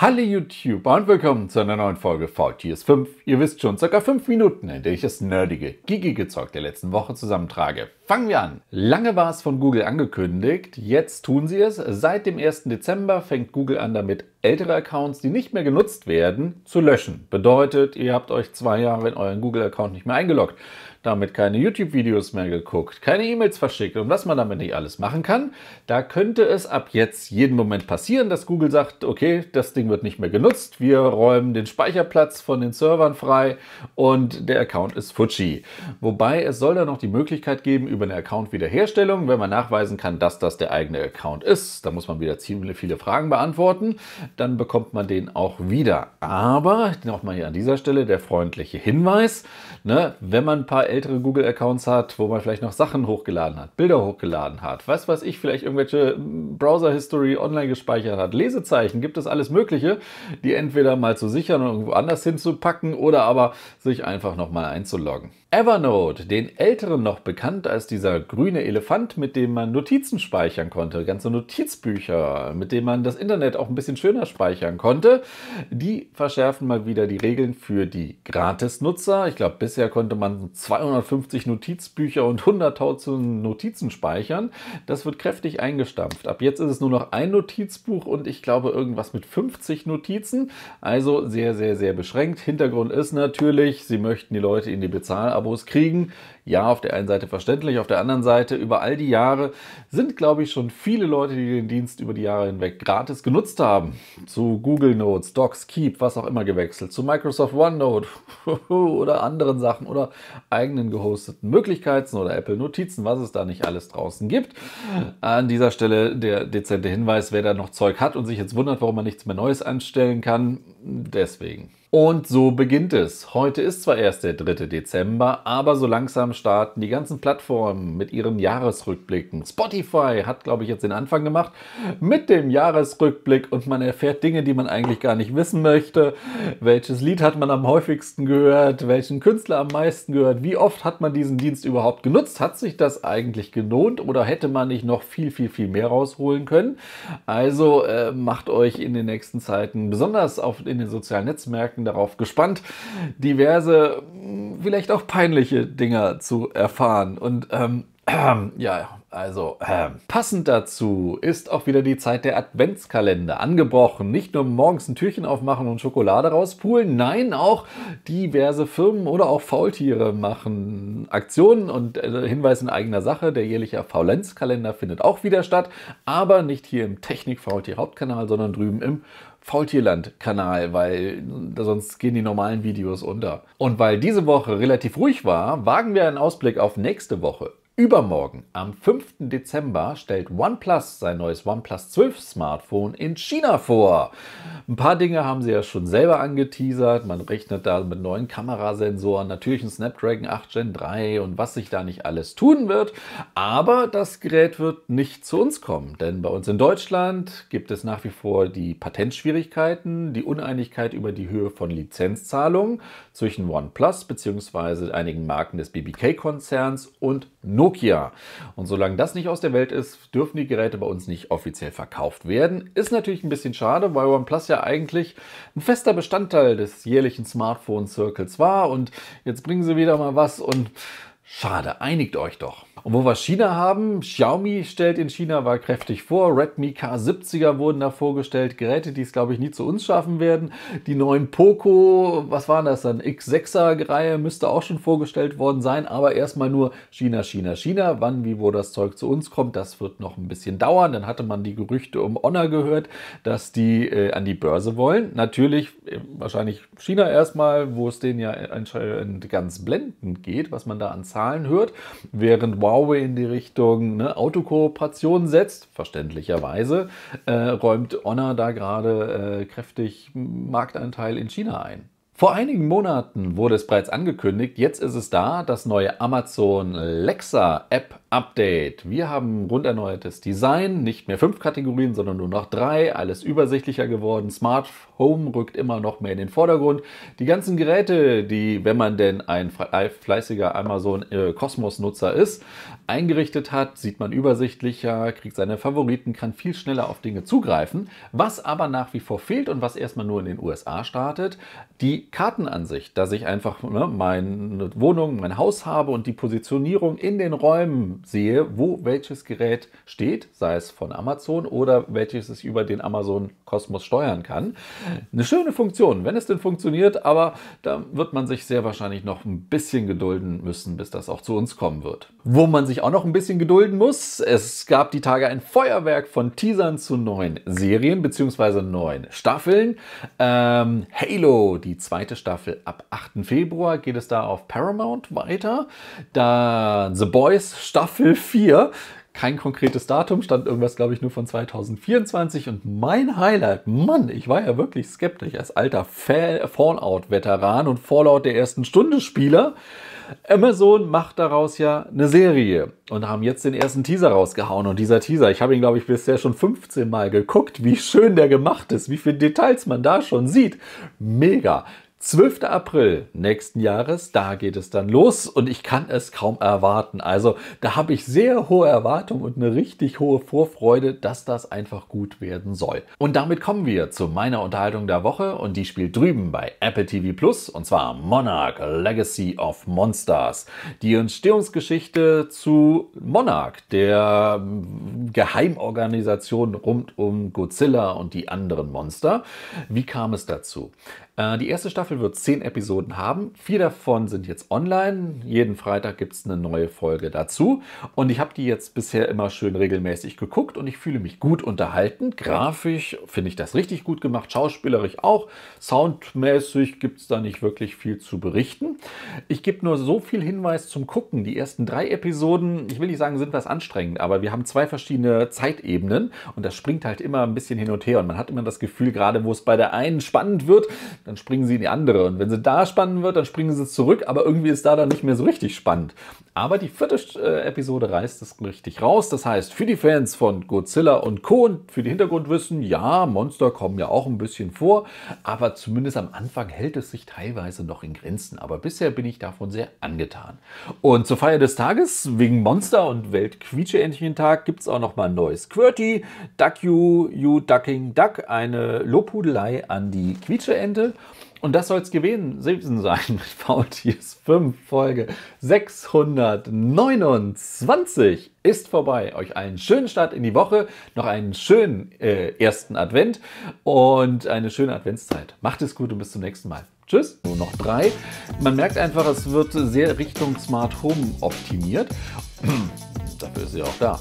Hallo YouTube und willkommen zu einer neuen Folge VTS 5. Ihr wisst schon, circa 5 Minuten, in der ich das nerdige, geekige Zeug der letzten Woche zusammentrage. Fangen wir an. Lange war es von Google angekündigt, jetzt tun sie es. Seit dem 1. Dezember fängt Google an damit, ältere Accounts, die nicht mehr genutzt werden, zu löschen. Bedeutet, ihr habt euch zwei Jahre in euren Google-Account nicht mehr eingeloggt damit keine YouTube-Videos mehr geguckt, keine E-Mails verschickt und was man damit nicht alles machen kann, da könnte es ab jetzt jeden Moment passieren, dass Google sagt, okay, das Ding wird nicht mehr genutzt, wir räumen den Speicherplatz von den Servern frei und der Account ist Fuji. Wobei es soll da noch die Möglichkeit geben über eine Account-Wiederherstellung, wenn man nachweisen kann, dass das der eigene Account ist. Da muss man wieder ziemlich viele Fragen beantworten, dann bekommt man den auch wieder. Aber nochmal hier an dieser Stelle der freundliche Hinweis, ne, wenn man ein paar ältere Google-Accounts hat, wo man vielleicht noch Sachen hochgeladen hat, Bilder hochgeladen hat, was weiß ich, vielleicht irgendwelche Browser-History online gespeichert hat, Lesezeichen, gibt es alles Mögliche, die entweder mal zu sichern und irgendwo anders hinzupacken oder aber sich einfach nochmal einzuloggen. Evernote, den Älteren noch bekannt als dieser grüne Elefant, mit dem man Notizen speichern konnte, ganze Notizbücher, mit dem man das Internet auch ein bisschen schöner speichern konnte, die verschärfen mal wieder die Regeln für die Gratis-Nutzer. Ich glaube, bisher konnte man 250 Notizbücher und 100.000 Notizen speichern. Das wird kräftig eingestampft. Ab jetzt ist es nur noch ein Notizbuch und ich glaube irgendwas mit 50 Notizen. Also sehr, sehr, sehr beschränkt. Hintergrund ist natürlich, sie möchten die Leute in die Bezahlung Abos kriegen. Ja, auf der einen Seite verständlich, auf der anderen Seite über all die Jahre sind, glaube ich, schon viele Leute, die den Dienst über die Jahre hinweg gratis genutzt haben. Zu Google Notes, Docs, Keep, was auch immer gewechselt, zu Microsoft OneNote oder anderen Sachen oder eigenen gehosteten Möglichkeiten oder Apple Notizen, was es da nicht alles draußen gibt. An dieser Stelle der dezente Hinweis, wer da noch Zeug hat und sich jetzt wundert, warum man nichts mehr Neues anstellen kann, deswegen. Und so beginnt es. Heute ist zwar erst der 3. Dezember, aber so langsam starten die ganzen Plattformen mit ihren Jahresrückblicken. Spotify hat, glaube ich, jetzt den Anfang gemacht mit dem Jahresrückblick und man erfährt Dinge, die man eigentlich gar nicht wissen möchte. Welches Lied hat man am häufigsten gehört? Welchen Künstler am meisten gehört? Wie oft hat man diesen Dienst überhaupt genutzt? Hat sich das eigentlich gelohnt oder hätte man nicht noch viel, viel, viel mehr rausholen können? Also äh, macht euch in den nächsten Zeiten, besonders auf, in den sozialen Netzwerken, darauf gespannt, diverse, vielleicht auch peinliche Dinger zu erfahren. Und ähm, äh, ja, also äh, passend dazu ist auch wieder die Zeit der Adventskalender angebrochen. Nicht nur morgens ein Türchen aufmachen und Schokolade rauspulen, nein, auch diverse Firmen oder auch Faultiere machen Aktionen und äh, Hinweis in eigener Sache. Der jährliche Faulenzkalender findet auch wieder statt, aber nicht hier im Technik-Faultier-Hauptkanal, sondern drüben im Faultierland-Kanal, weil sonst gehen die normalen Videos unter. Und weil diese Woche relativ ruhig war, wagen wir einen Ausblick auf nächste Woche. Übermorgen, am 5. Dezember, stellt OnePlus sein neues OnePlus 12 Smartphone in China vor. Ein paar Dinge haben sie ja schon selber angeteasert. Man rechnet da mit neuen Kamerasensoren, natürlich ein Snapdragon 8 Gen 3 und was sich da nicht alles tun wird. Aber das Gerät wird nicht zu uns kommen, denn bei uns in Deutschland gibt es nach wie vor die Patentschwierigkeiten, die Uneinigkeit über die Höhe von Lizenzzahlungen zwischen OnePlus bzw. einigen Marken des BBK-Konzerns und Nokia. Nokia. Und solange das nicht aus der Welt ist, dürfen die Geräte bei uns nicht offiziell verkauft werden. Ist natürlich ein bisschen schade, weil OnePlus ja eigentlich ein fester Bestandteil des jährlichen Smartphone Circles war. Und jetzt bringen sie wieder mal was und schade, einigt euch doch. Und wo wir China haben, Xiaomi stellt in China war kräftig vor, Redmi K70er wurden da vorgestellt, Geräte, die es glaube ich nie zu uns schaffen werden. Die neuen Poco, was waren das dann, X6er Reihe müsste auch schon vorgestellt worden sein, aber erstmal nur China, China, China. Wann, wie, wo das Zeug zu uns kommt, das wird noch ein bisschen dauern. Dann hatte man die Gerüchte um Honor gehört, dass die äh, an die Börse wollen. Natürlich äh, wahrscheinlich China erstmal, wo es denen ja anscheinend ganz blendend geht, was man da an Zahlen hört, während Huawei in die Richtung ne, Autokooperation setzt, verständlicherweise, äh, räumt Honor da gerade äh, kräftig Marktanteil in China ein. Vor einigen Monaten wurde es bereits angekündigt, jetzt ist es da, das neue Amazon Lexa App Update. Wir haben rund erneuertes Design, nicht mehr fünf Kategorien, sondern nur noch drei, alles übersichtlicher geworden. Smart Home rückt immer noch mehr in den Vordergrund. Die ganzen Geräte, die, wenn man denn ein fleißiger Amazon Cosmos Nutzer ist, eingerichtet hat, sieht man übersichtlicher, kriegt seine Favoriten, kann viel schneller auf Dinge zugreifen. Was aber nach wie vor fehlt und was erstmal nur in den USA startet, die Kartenansicht, dass ich einfach ne, meine Wohnung, mein Haus habe und die Positionierung in den Räumen sehe, wo welches Gerät steht, sei es von Amazon oder welches ich über den Amazon Kosmos steuern kann. Eine schöne Funktion, wenn es denn funktioniert, aber da wird man sich sehr wahrscheinlich noch ein bisschen gedulden müssen, bis das auch zu uns kommen wird. Wo man sich auch noch ein bisschen gedulden muss, es gab die Tage ein Feuerwerk von Teasern zu neuen Serien bzw. neuen Staffeln. Ähm, Halo, die zweite Staffel ab 8. Februar geht es da auf Paramount weiter. Da The Boys Staffel 4 kein konkretes Datum, stand irgendwas, glaube ich, nur von 2024. Und mein Highlight, Mann, ich war ja wirklich skeptisch als alter Fallout-Veteran und Fallout der ersten Stunde Spieler. Amazon macht daraus ja eine Serie und haben jetzt den ersten Teaser rausgehauen. Und dieser Teaser, ich habe ihn, glaube ich, bisher schon 15 Mal geguckt, wie schön der gemacht ist, wie viele Details man da schon sieht. Mega. 12. April nächsten Jahres, da geht es dann los und ich kann es kaum erwarten. Also da habe ich sehr hohe Erwartungen und eine richtig hohe Vorfreude, dass das einfach gut werden soll. Und damit kommen wir zu meiner Unterhaltung der Woche und die spielt drüben bei Apple TV Plus und zwar Monarch Legacy of Monsters. Die Entstehungsgeschichte zu Monarch, der Geheimorganisation rund um Godzilla und die anderen Monster. Wie kam es dazu? Äh, die erste Staffel wird zehn Episoden haben. Vier davon sind jetzt online. Jeden Freitag gibt es eine neue Folge dazu. Und ich habe die jetzt bisher immer schön regelmäßig geguckt und ich fühle mich gut unterhalten. Grafisch finde ich das richtig gut gemacht, schauspielerisch auch. Soundmäßig gibt es da nicht wirklich viel zu berichten. Ich gebe nur so viel Hinweis zum Gucken. Die ersten drei Episoden, ich will nicht sagen, sind was anstrengend, aber wir haben zwei verschiedene Zeitebenen und das springt halt immer ein bisschen hin und her. Und man hat immer das Gefühl, gerade wo es bei der einen spannend wird, dann springen sie in die andere. Und wenn sie da spannend wird, dann springen sie zurück, aber irgendwie ist da dann nicht mehr so richtig spannend. Aber die vierte äh, Episode reißt es richtig raus. Das heißt, für die Fans von Godzilla und Co. und für die Hintergrundwissen, ja, Monster kommen ja auch ein bisschen vor, aber zumindest am Anfang hält es sich teilweise noch in Grenzen. Aber bisher bin ich davon sehr angetan. Und zur Feier des Tages, wegen Monster und Welt-Quietscheentchen-Tag, gibt es auch noch mal ein neues Quirty, Duck You, You Ducking Duck, eine Lobhudelei an die Quietscheente. Und das soll es gewesen sein mit VTS 5 Folge 629 ist vorbei. Euch einen schönen Start in die Woche, noch einen schönen äh, ersten Advent und eine schöne Adventszeit. Macht es gut und bis zum nächsten Mal. Tschüss. Nur noch drei. Man merkt einfach, es wird sehr Richtung Smart Home optimiert. Dafür ist sie auch da.